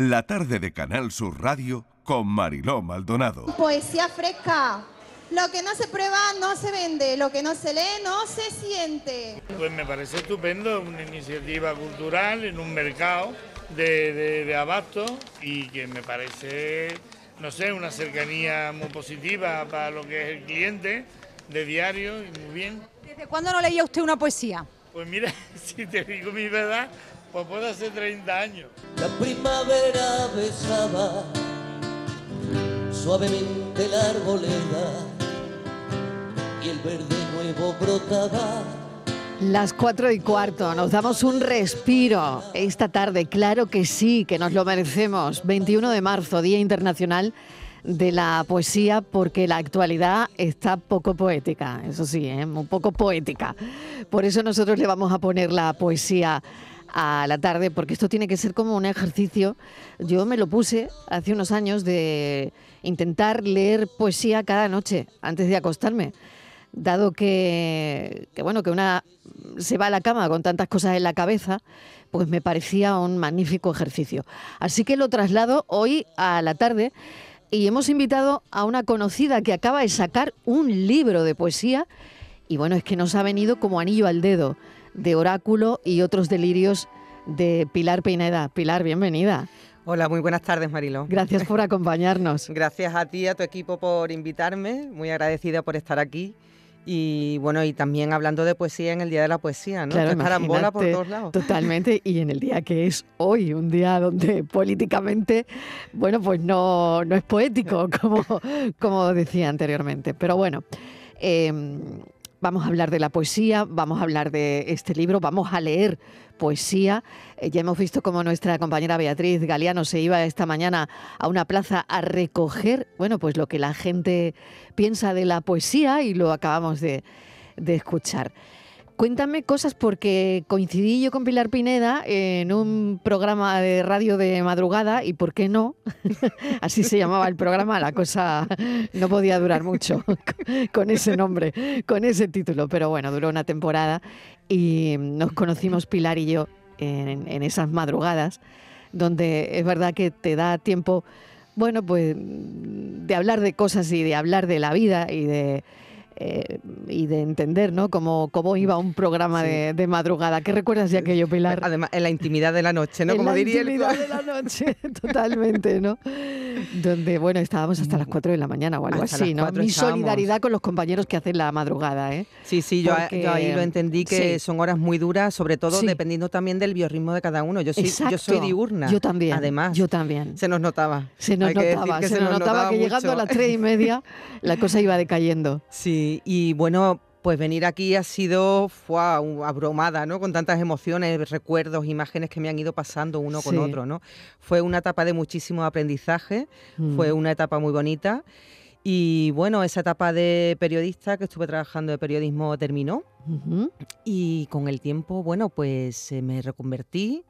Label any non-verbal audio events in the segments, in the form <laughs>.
La tarde de Canal Sur Radio con Mariló Maldonado. Poesía fresca. Lo que no se prueba no se vende, lo que no se lee no se siente. Pues me parece estupendo, una iniciativa cultural en un mercado de, de, de abasto y que me parece, no sé, una cercanía muy positiva para lo que es el cliente de diario y muy bien. ¿Desde cuándo no leía usted una poesía? Pues mira, <laughs> si te digo mi verdad, pues puede hacer 30 años. La primavera besaba suavemente la arboleda y el verde nuevo brotaba. Las cuatro y cuarto, nos damos un respiro esta tarde, claro que sí, que nos lo merecemos. 21 de marzo, Día Internacional de la Poesía, porque la actualidad está poco poética, eso sí, ¿eh? un poco poética. Por eso nosotros le vamos a poner la poesía a la tarde, porque esto tiene que ser como un ejercicio. Yo me lo puse hace unos años de intentar leer poesía cada noche antes de acostarme dado que, que, bueno que una se va a la cama con tantas cosas en la cabeza, pues me parecía un magnífico ejercicio. Así que lo traslado hoy a la tarde y hemos invitado a una conocida que acaba de sacar un libro de poesía y bueno, es que nos ha venido como anillo al dedo de Oráculo y otros delirios de Pilar Pineda. Pilar, bienvenida. Hola, muy buenas tardes, Marilo. Gracias por <laughs> acompañarnos. Gracias a ti y a tu equipo por invitarme. Muy agradecida por estar aquí. Y bueno, y también hablando de poesía en el Día de la Poesía, ¿no? Claro, carambola por todos lados. Totalmente, y en el día que es hoy, un día donde <laughs> políticamente, bueno, pues no, no es poético, <laughs> como, como decía anteriormente. Pero bueno, eh, vamos a hablar de la poesía, vamos a hablar de este libro, vamos a leer poesía. Eh, ya hemos visto cómo nuestra compañera Beatriz Galeano se iba esta mañana a una plaza a recoger, bueno, pues lo que la gente piensa de la poesía y lo acabamos de, de escuchar. Cuéntame cosas porque coincidí yo con Pilar Pineda en un programa de radio de madrugada y por qué no, <laughs> así se llamaba el programa, la cosa no podía durar mucho <laughs> con ese nombre, con ese título, pero bueno, duró una temporada y nos conocimos Pilar y yo en, esas madrugadas donde es verdad que te da tiempo, bueno, pues de hablar de cosas y de hablar de la vida y de eh, y de entender ¿no? cómo, cómo iba un programa sí. de, de, madrugada. ¿Qué recuerdas de aquello, Pilar? Además, en la intimidad de la noche, ¿no? En como la diría intimidad el... de la noche, <laughs> totalmente, ¿no? Donde, bueno, estábamos hasta las 4 de la mañana o algo hasta así, ¿no? Mi estábamos. solidaridad con los compañeros que hacen la madrugada, ¿eh? Sí, sí, yo, Porque- yo ahí lo entendí que sí. son horas muy duras, sobre todo Sí. dependiendo también del biorritmo de cada uno. Yo soy, yo soy diurna. Yo también. Además, Yo también. se nos notaba. Se nos Hay notaba, que se, nos notaba, que llegando a las 3 y media la cosa iba decayendo. <laughs> Sí, y bueno, pues venir aquí ha sido fue abrumada, ¿no? Con tantas emociones, recuerdos, imágenes que me han ido pasando uno con Sí. otro, ¿no? Fue una etapa de muchísimo aprendizaje, Mm. fue una etapa muy bonita. Y bueno, esa etapa de periodista que estuve trabajando de periodismo terminó y con el tiempo, bueno, pues eh, me reconvertí,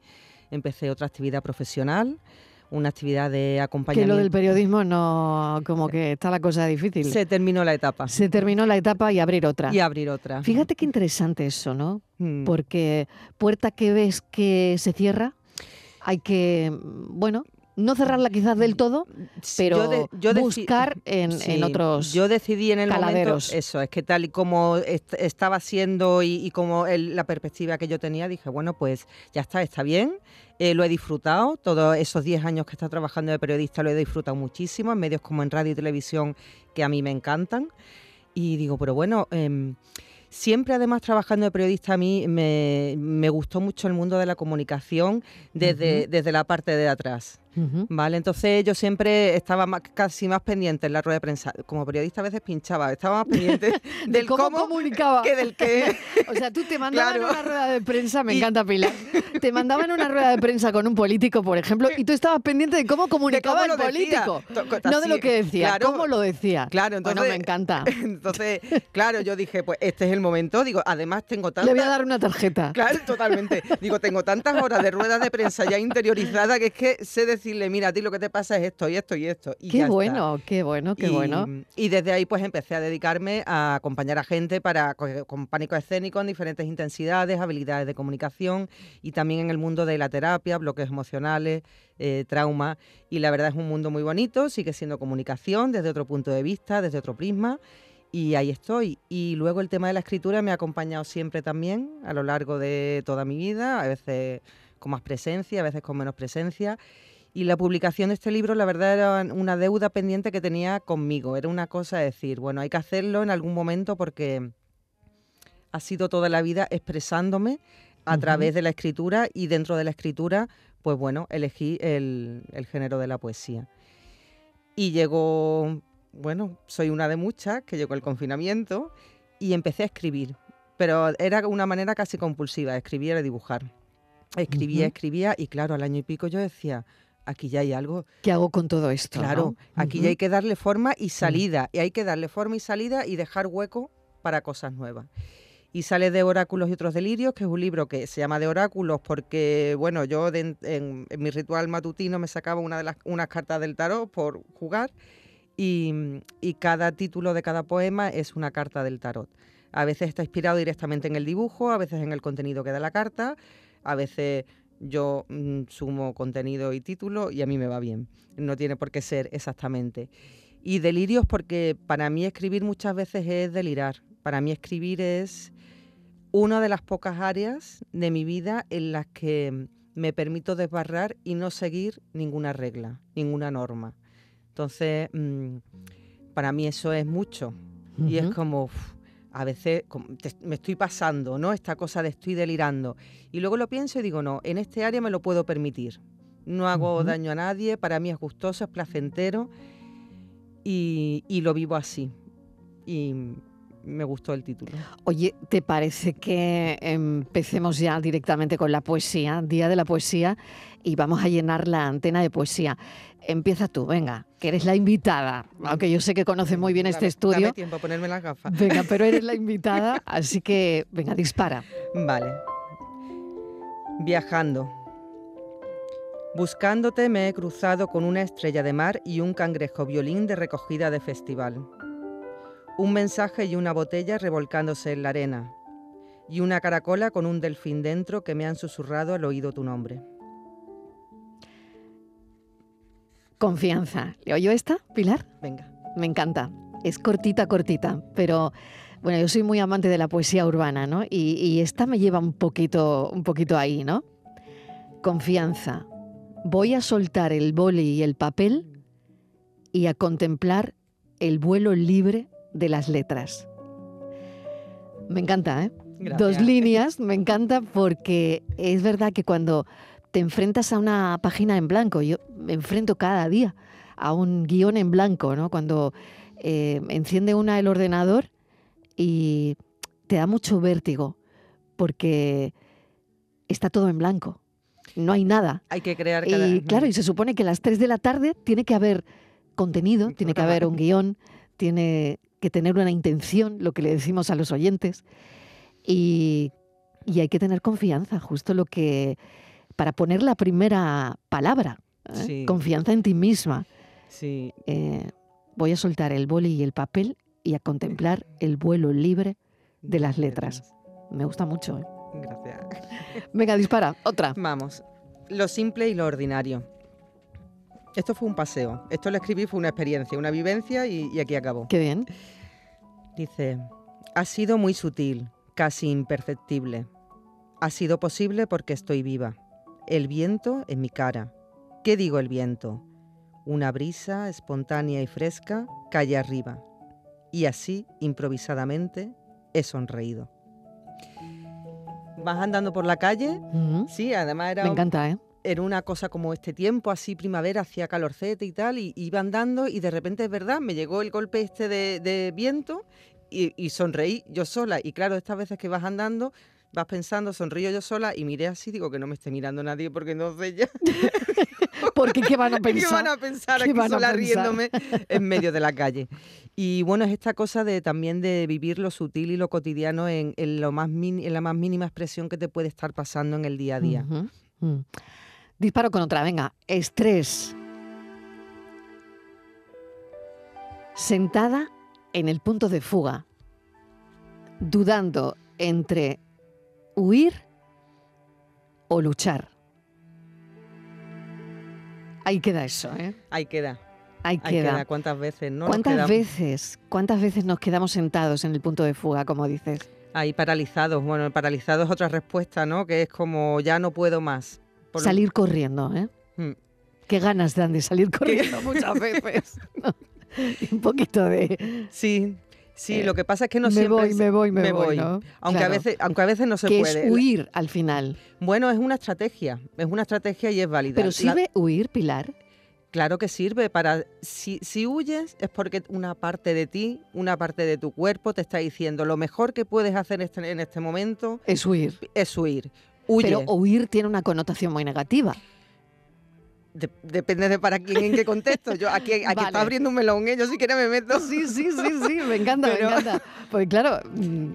empecé otra actividad profesional, una actividad de Que acompañamiento. lo del periodismo no, como que está la cosa difícil. Se terminó la etapa Se terminó la etapa y abrir otra. y abrir otra. Fíjate qué interesante eso, ¿no? Mm. Porque puerta que ves que se cierra, hay que, bueno, no cerrarla quizás del todo, pero Yo de- yo buscar en, Sí, en otros Yo decidí en el caladeros. momento eso, es que tal y como est- estaba siendo y, y como el- la perspectiva que yo tenía, dije, bueno, pues ya está, está bien, eh, lo he disfrutado, todos esos 10 años que he estado trabajando de periodista lo he disfrutado muchísimo, en medios como en radio y televisión que a mí me encantan. Y digo, pero bueno, em, siempre además trabajando de periodista a mí me, me gustó mucho el mundo de la comunicación desde, desde la parte de atrás. Vale, entonces yo siempre estaba más- casi más pendiente en la rueda de prensa. Como periodista a veces pinchaba, estaba más pendiente <laughs> del cómo comunicaba. que del qué. O sea, tú te <laughs> mandaban Claro. una rueda de prensa, me Y- encanta Pilar, te mandaban una rueda de prensa con un político, por ejemplo, y tú estabas pendiente de cómo comunicaba cómo el decía. político. No de lo que decía, claro. cómo lo decía. Claro, Bueno, entonces- me encanta. <laughs> Entonces, claro, yo dije, pues este es el momento. Digo, además tengo Le tantas... voy a dar una tarjeta. Claro, totalmente. Digo, tengo tantas horas de ruedas de prensa ya interiorizadas que es que sé decirle, mira, a ti lo que te pasa es esto y esto y esto. Y Qué ya está. bueno, qué bueno, qué y, bueno. Y desde ahí pues empecé a dedicarme a acompañar a gente para co- con pánico escénico en diferentes intensidades, habilidades de comunicación y también en el mundo de la terapia, bloques emocionales, eh, trauma. Y la verdad es un mundo muy bonito, sigue siendo comunicación desde otro punto de vista, desde otro prisma. Y ahí estoy. Y luego el tema de la escritura me ha acompañado siempre también a lo largo de toda mi vida, a veces con más presencia, a veces con menos presencia. Y la publicación de este libro, la verdad, era una deuda pendiente que tenía conmigo. Era una cosa de decir, bueno, hay que hacerlo en algún momento porque ha sido toda la vida expresándome a través de la escritura y dentro de la escritura, pues bueno, elegí el, el género de la poesía. Y llegó, bueno, soy una de muchas, que llegó el confinamiento y empecé a escribir. Pero era una manera casi compulsiva, escribir y dibujar. Escribía, escribía y claro, al año y pico yo decía, aquí ya hay algo ¿Qué hago con todo esto? Claro, no? aquí ya hay que darle forma y salida, y hay que darle forma y salida y dejar hueco para cosas nuevas. Y sale de Oráculos y otros delirios, que es un libro que se llama de Oráculos porque, bueno, yo de- en, en mi ritual matutino me sacaba una de las, unas cartas del tarot por jugar y, y cada título de cada poema es una carta del tarot. A veces está inspirado directamente en el dibujo, a veces en el contenido que da la carta, a veces yo mm, sumo contenido y título y a mí me va bien. No tiene por qué ser exactamente. Y delirios porque para mí escribir muchas veces es delirar. Para mí escribir es una de las pocas áreas de mi vida en las que me permito desbarrar y no seguir ninguna regla, ninguna norma. Entonces, mm, para mí eso es mucho. Y es como, uf, a veces me estoy pasando, ¿no? Esta cosa de estoy delirando. Y luego lo pienso y digo, no, en este área me lo puedo permitir. No hago daño a nadie, para mí es gustoso, es placentero y, y lo vivo así. Y me gustó el título. Oye, ¿te parece que empecemos ya directamente con la poesía, Día de la Poesía, y vamos a llenar la antena de poesía? Empieza tú, venga, que eres la invitada, aunque yo sé que conoces muy bien este estudio. Dame tiempo a ponerme las gafas. Venga, pero eres la <laughs> invitada, así que venga, dispara. Vale. Viajando. Buscándote me he cruzado con una estrella de mar y un cangrejo violín de recogida de festival. Un mensaje y una botella revolcándose en la arena. Y una caracola con un delfín dentro que me han susurrado al oído tu nombre. Confianza. ¿Le oyo esta, Pilar? Venga. Me encanta. Es cortita, cortita, pero bueno, yo soy muy amante de la poesía urbana, ¿no? Y, y esta me lleva un poquito, un poquito ahí, ¿no? Confianza. Voy a soltar el boli y el papel y a contemplar el vuelo libre de las letras. Me encanta, ¿eh? Dos líneas, me encanta porque es verdad que cuando te enfrentas a una página en blanco, yo me enfrento cada día a un guion en blanco, ¿no? Cuando eh, enciende una el ordenador y te da mucho vértigo porque está todo en blanco, no hay nada. Hay que crear cada... Y claro, y se supone que a las 3 de la tarde tiene que haber contenido, tiene que haber un guion, tiene que tener una intención, lo que le decimos a los oyentes. Y, y hay que tener confianza, justo lo que. para poner la primera palabra. ¿eh? Sí. Confianza en ti misma. Sí, Eh, voy a soltar el boli y el papel y a contemplar el vuelo libre de las letras. Me gusta mucho. ¿eh? Gracias. Venga, dispara. Otra. Vamos, lo simple y lo ordinario. Esto fue un paseo. Esto lo escribí, fue una experiencia, una vivencia y, y aquí acabó. Qué bien. Dice, ha sido muy sutil, casi imperceptible. Ha sido posible porque estoy viva. El viento en mi cara. ¿Qué digo el viento? Una brisa espontánea y fresca calle arriba. Y así, improvisadamente, he sonreído. Vas andando por la calle, sí, además era Me encanta, ¿eh? Era una cosa como este tiempo, así primavera, hacía calorcete y tal, y iba andando y de repente es verdad, me llegó el golpe este de, de viento y, y sonreí yo sola. Y claro, estas veces que vas andando, vas pensando, sonrío yo sola y miré así, digo que no me esté mirando nadie porque no sé ya <laughs> Porque ¿qué van a <laughs> qué pensar? van a pensar ¿Qué aquí van a sola pensar? riéndome <laughs> en medio de la calle. Y bueno, es esta cosa de también de vivir lo sutil y lo cotidiano en, en lo más min- en la más mínima expresión que te puede estar pasando en el día a día. Mm. Disparo con otra, venga. Estrés. Sentada en el punto de fuga, dudando entre huir o luchar. Ahí queda eso, ¿eh? Ahí queda. Ahí Ahí queda. ¿Cuántas veces? No ¿Cuántas veces, cuántas veces nos quedamos sentados en el punto de fuga, como dices? Ahí paralizados. Bueno, el paralizado es otra respuesta, ¿no? Que es como ya no puedo más. Por- Salir corriendo, ¿eh? Mm. Qué ganas dan de salir corriendo <laughs> muchas <laughs> veces. Un poquito de Sí, sí. Eh, lo que pasa es que no me siempre voy, me voy, me voy, ¿no? Aunque Claro. a veces, aunque a veces no se que puede. es huir al final. Bueno, es una estrategia. Es una estrategia y es válida. Pero La- sirve huir, Pilar. Claro que sirve para si, si huyes es porque una parte de ti, una parte de tu cuerpo te está diciendo lo mejor que puedes hacer este- en este momento Es huir. es huir. Huye. Pero huir tiene una connotación muy negativa. De- depende de para quién, en qué contexto. Yo aquí, aquí Vale. está abriendo un melón, ¿eh? yo si quieres me meto. Sí, sí, sí, sí, me encanta, Pero- me encanta. Porque claro, mm,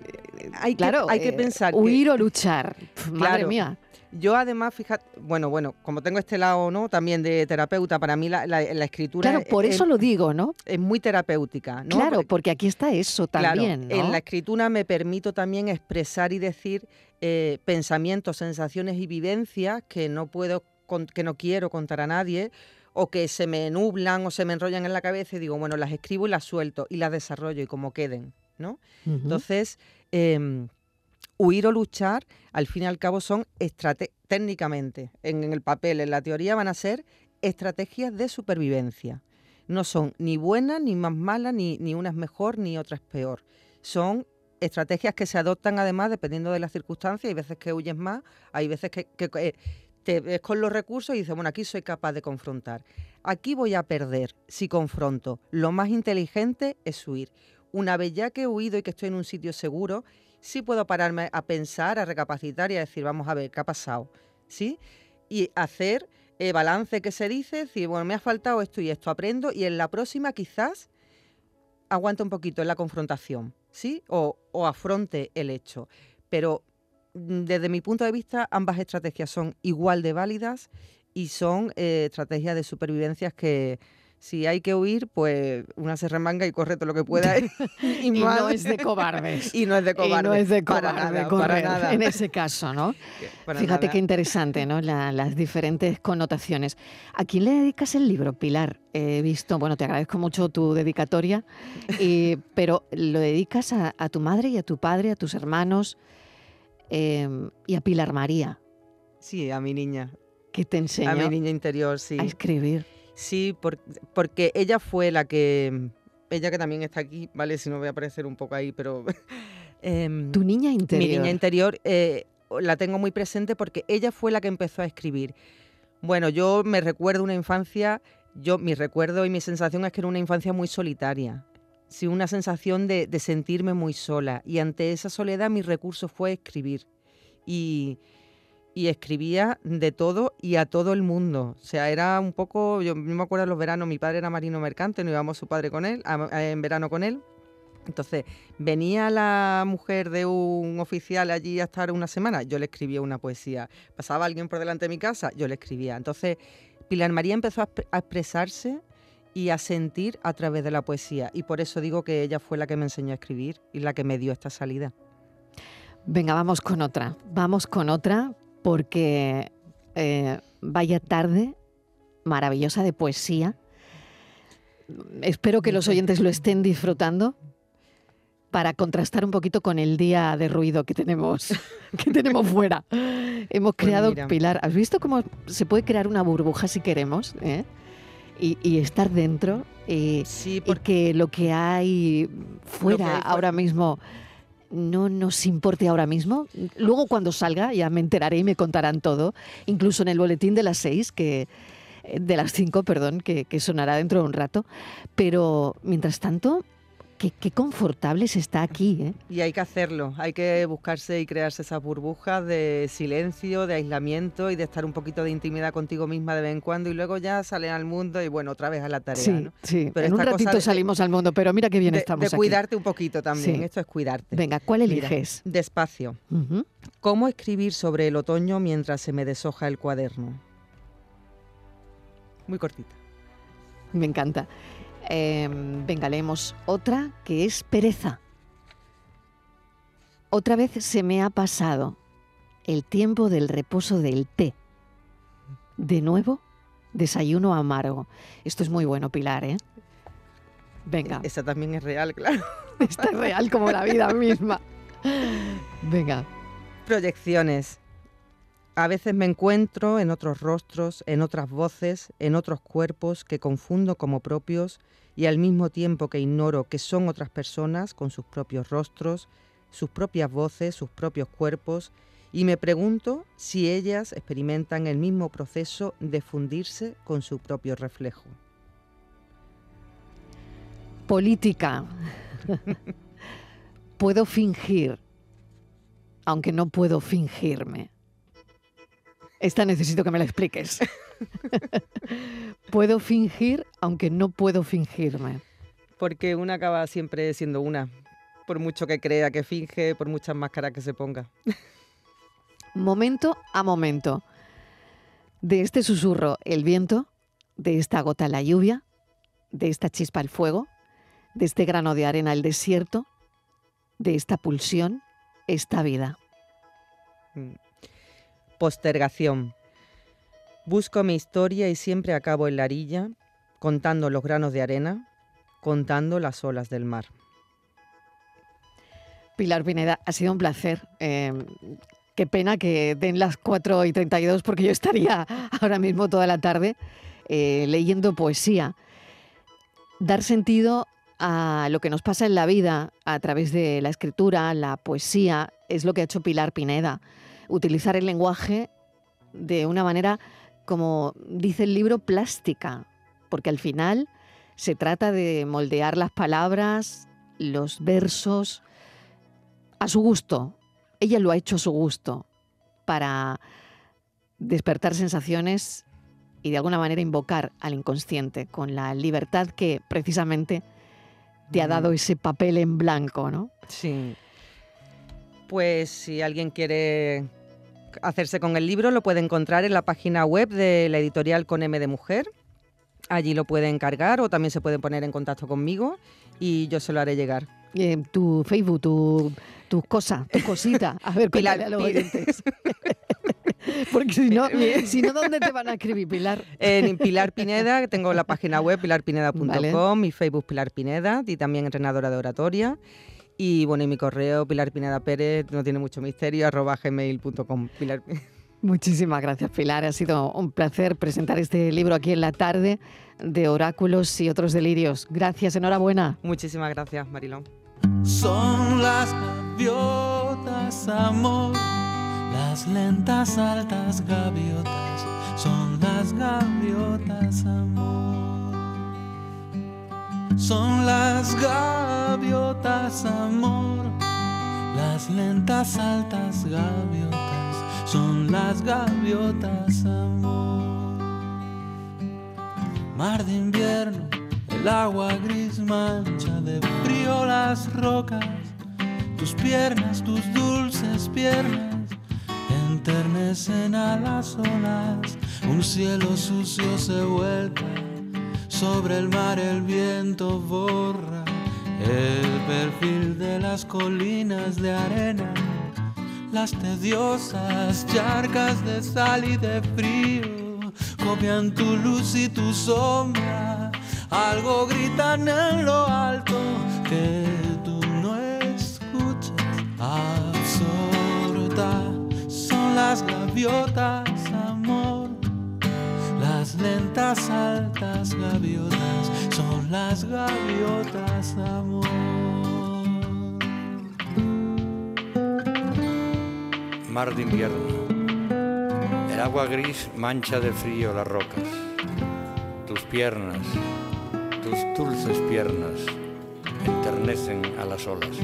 Hay que- claro, hay que eh, pensar que- Huir o luchar. Madre mía. Yo además, fíjate, bueno, bueno, como tengo este lado, ¿no? También de terapeuta, para mí la, la- la escritura Claro, por es- eso lo digo, ¿no? es muy terapéutica, ¿no? Claro, Porque- aquí está eso Claro, también, ¿no? en la escritura me permito también expresar y decir eh, pensamientos, sensaciones y vivencias que no puedo, con- que no quiero contar a nadie o que se me nublan o se me enrollan en la cabeza y digo, bueno, las escribo y las suelto y las desarrollo y como queden, ¿no? Entonces, em, huir o luchar, al fin y al cabo, son técnicamente, en, el papel, en la teoría, van a ser estrategias de supervivencia. No son ni buenas, ni más malas, ni, ni una es mejor, ni otra es peor. Son estrategias que se adoptan además dependiendo de las circunstancias. Hay veces que huyes más, hay veces que, que, eh, te ves con los recursos y dices, bueno, aquí soy capaz de confrontar. Aquí voy a perder si confronto. Lo más inteligente es huir. Una vez ya que he huido y que estoy en un sitio seguro, sí puedo pararme a pensar, a recapacitar y a decir, vamos a ver, ¿qué ha pasado? ¿Sí? Y hacer eh, balance que se dice, decir, bueno, me ha faltado esto y esto, aprendo y en la próxima quizás aguante un poquito en la confrontación, ¿sí? O, o afronte el hecho. Pero mm, desde mi punto de vista, ambas estrategias son igual de válidas y son eh, estrategias de supervivencias que si hay que huir, pues una se remanga y corre todo lo que pueda. <laughs> y, <laughs> Y no es de cobardes. Y no es de cobarde. Y no es de para cobarde nada, correr, para nada. en ese caso, ¿no? <laughs> Para Fíjate nada. qué interesante, ¿no? La- las diferentes connotaciones. ¿A quién le dedicas el libro, Pilar? He visto, bueno, te agradezco mucho tu dedicatoria, pero ¿lo dedicas a, a tu madre y a tu padre, a tus hermanos eh, y a Pilar María, Sí, a mi niña. que te A enseñó mi niña interior, sí. a escribir? Sí, por- porque ella fue la que. Ella que también está aquí, ¿vale? Si no voy a aparecer un poco ahí, pero. <laughs> em, Tu niña interior. Mi niña interior eh, la tengo muy presente porque ella fue la que empezó a escribir. Bueno, yo me recuerdo una infancia, yo mi recuerdo y mi sensación es que era una infancia muy solitaria. Sí, una sensación de, de sentirme muy sola. Y ante esa soledad mi recurso fue escribir. Y, y escribía de todo y a todo el mundo. O sea, era un poco, yo me acuerdo los veranos, mi padre era marino mercante, no íbamos su padre con él, en verano con él. Entonces, venía la mujer de un oficial allí a estar una semana, yo le escribía una poesía. Pasaba alguien por delante de mi casa, yo le escribía. Entonces, Pilar María empezó a, a expresarse y a sentir a través de la poesía. Y por eso digo que ella fue la que me enseñó a escribir y la que me dio esta salida. Venga, vamos con otra. Vamos con otra porque eh, vaya tarde maravillosa de poesía. Espero que los oyentes lo estén disfrutando para contrastar un poquito con el día de ruido que tenemos, <laughs> que tenemos fuera. Hemos Pues creado, mira. Pilar, ¿has visto cómo se puede crear una burbuja si queremos? eh? Y, y estar dentro eh, Sí, y porque que lo que hay fuera hay fuera. ahora mismo no nos importe ahora mismo. Luego cuando salga ya me enteraré y me contarán todo, incluso en el boletín de las seis, que eh, de las cinco, perdón, que, que sonará dentro de un rato. Pero mientras tanto, qué, qué confortable se está aquí, ¿eh? Y hay que hacerlo, hay que buscarse y crearse esas burbujas de silencio, de aislamiento y de estar un poquito de intimidad contigo misma de vez en cuando y luego ya salen al mundo y bueno, otra vez a la tarea. Sí, ¿no? sí. Pero en un ratito de- salimos al mundo, pero mira qué bien de, estamos de aquí. cuidarte un poquito también, Sí. esto es cuidarte. Venga, ¿cuál Mira, eliges? despacio. ¿Cómo escribir sobre el otoño mientras se me deshoja el cuaderno? Muy cortita. Me encanta. Em, venga, leemos otra que es pereza. Otra vez se me ha pasado el tiempo del reposo del té. De nuevo, desayuno amargo. Esto es muy bueno, Pilar, ¿eh? Venga, Esa también es real, claro. esta es real como la vida misma. <laughs> Venga, Proyecciones. A veces me encuentro en otros rostros, en otras voces, en otros cuerpos que confundo como propios y al mismo tiempo que ignoro que son otras personas con sus propios rostros, sus propias voces, sus propios cuerpos y me pregunto si ellas experimentan el mismo proceso de fundirse con su propio reflejo. política. <laughs> puedo fingir, aunque no puedo fingirme. Esta necesito que me la expliques. puedo fingir, aunque no puedo fingirme. Porque una acaba siempre siendo una, por mucho que crea que finge, por muchas máscaras que se ponga. Momento a momento. De este susurro, el viento, de esta gota, la lluvia, de esta chispa, el fuego, de este grano de arena, el desierto, de esta pulsión, esta vida. Mm. Postergación. Busco mi historia y siempre acabo en la orilla, contando los granos de arena, contando las olas del mar. Pilar Pineda, ha sido un placer. Eh, qué pena que den las 4 y 32 porque yo estaría <laughs> ahora mismo toda la tarde eh, leyendo poesía. Dar sentido a lo que nos pasa en la vida a través de la escritura, la poesía, es lo que ha hecho Pilar Pineda. Utilizar el lenguaje de una manera, como dice el libro, plástica, porque al final se trata de moldear las palabras, los versos, a su gusto. Ella lo ha hecho a su gusto para despertar sensaciones y de alguna manera invocar al inconsciente con la libertad que precisamente te ha dado ese papel en blanco, ¿no? Sí. Pues si alguien quiere hacerse con el libro, lo puede encontrar en la página web de la editorial con M de Mujer. Allí lo puede encargar o también se puede poner en contacto conmigo y yo se lo haré llegar. Eh, tu Facebook, tu, tus cosas, tu cosita. A ver, <laughs> Pilar, a los oyentes. <laughs> Porque si no, <laughs> si no, ¿dónde te van a escribir, Pilar? En Pilar Pineda, tengo la página web pilarpineda.com, mi Facebook Pilar Pineda y también entrenadora de oratoria. Y bueno, y mi correo Pilar Pineda Pérez, no tiene mucho misterio, arroba gmail.com. Pilar... <laughs> Muchísimas gracias, Pilar. Ha sido un placer presentar este libro aquí en la tarde de oráculos y otros delirios. Gracias, enhorabuena. Muchísimas gracias, Marilón. Son las gaviotas, amor, las lentas altas gaviotas, son las gaviotas, amor. Son las gaviotas, amor, las lentas altas gaviotas, son las gaviotas, amor. Mar de invierno, el agua gris mancha de frío las rocas, tus piernas, tus dulces piernas, enternecen a las olas, un cielo sucio se vuelca, sobre el mar el viento borra el perfil de las colinas de arena, las tediosas charcas de sal y de frío copian tu luz y tu sombra. Algo gritan en lo alto que tú no escuchas. Absorta son las gaviotas, amor. Las lentas altas gaviotas las gaviotas, amor. Mar de invierno. El agua gris mancha de frío las rocas. Tus piernas, tus dulces piernas, enternecen a las olas.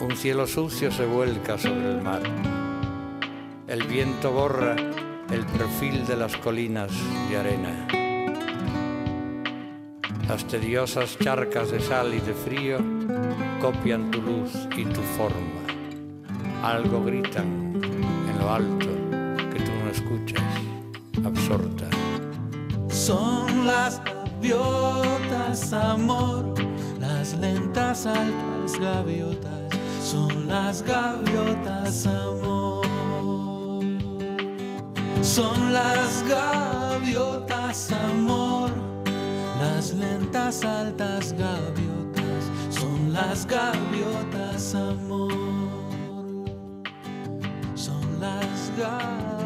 Un cielo sucio se vuelca sobre el mar. El viento borra el perfil de las colinas de arena. Las tediosas charcas de sal y de frío copian tu luz y tu forma. Algo gritan en lo alto que tú no escuchas. absorta. Son las gaviotas, amor, las lentas altas gaviotas, son las gaviotas, amor. Son las gaviotas, amor, las lentas altas gaviotas, son las gaviotas, amor. Son las gaviotas.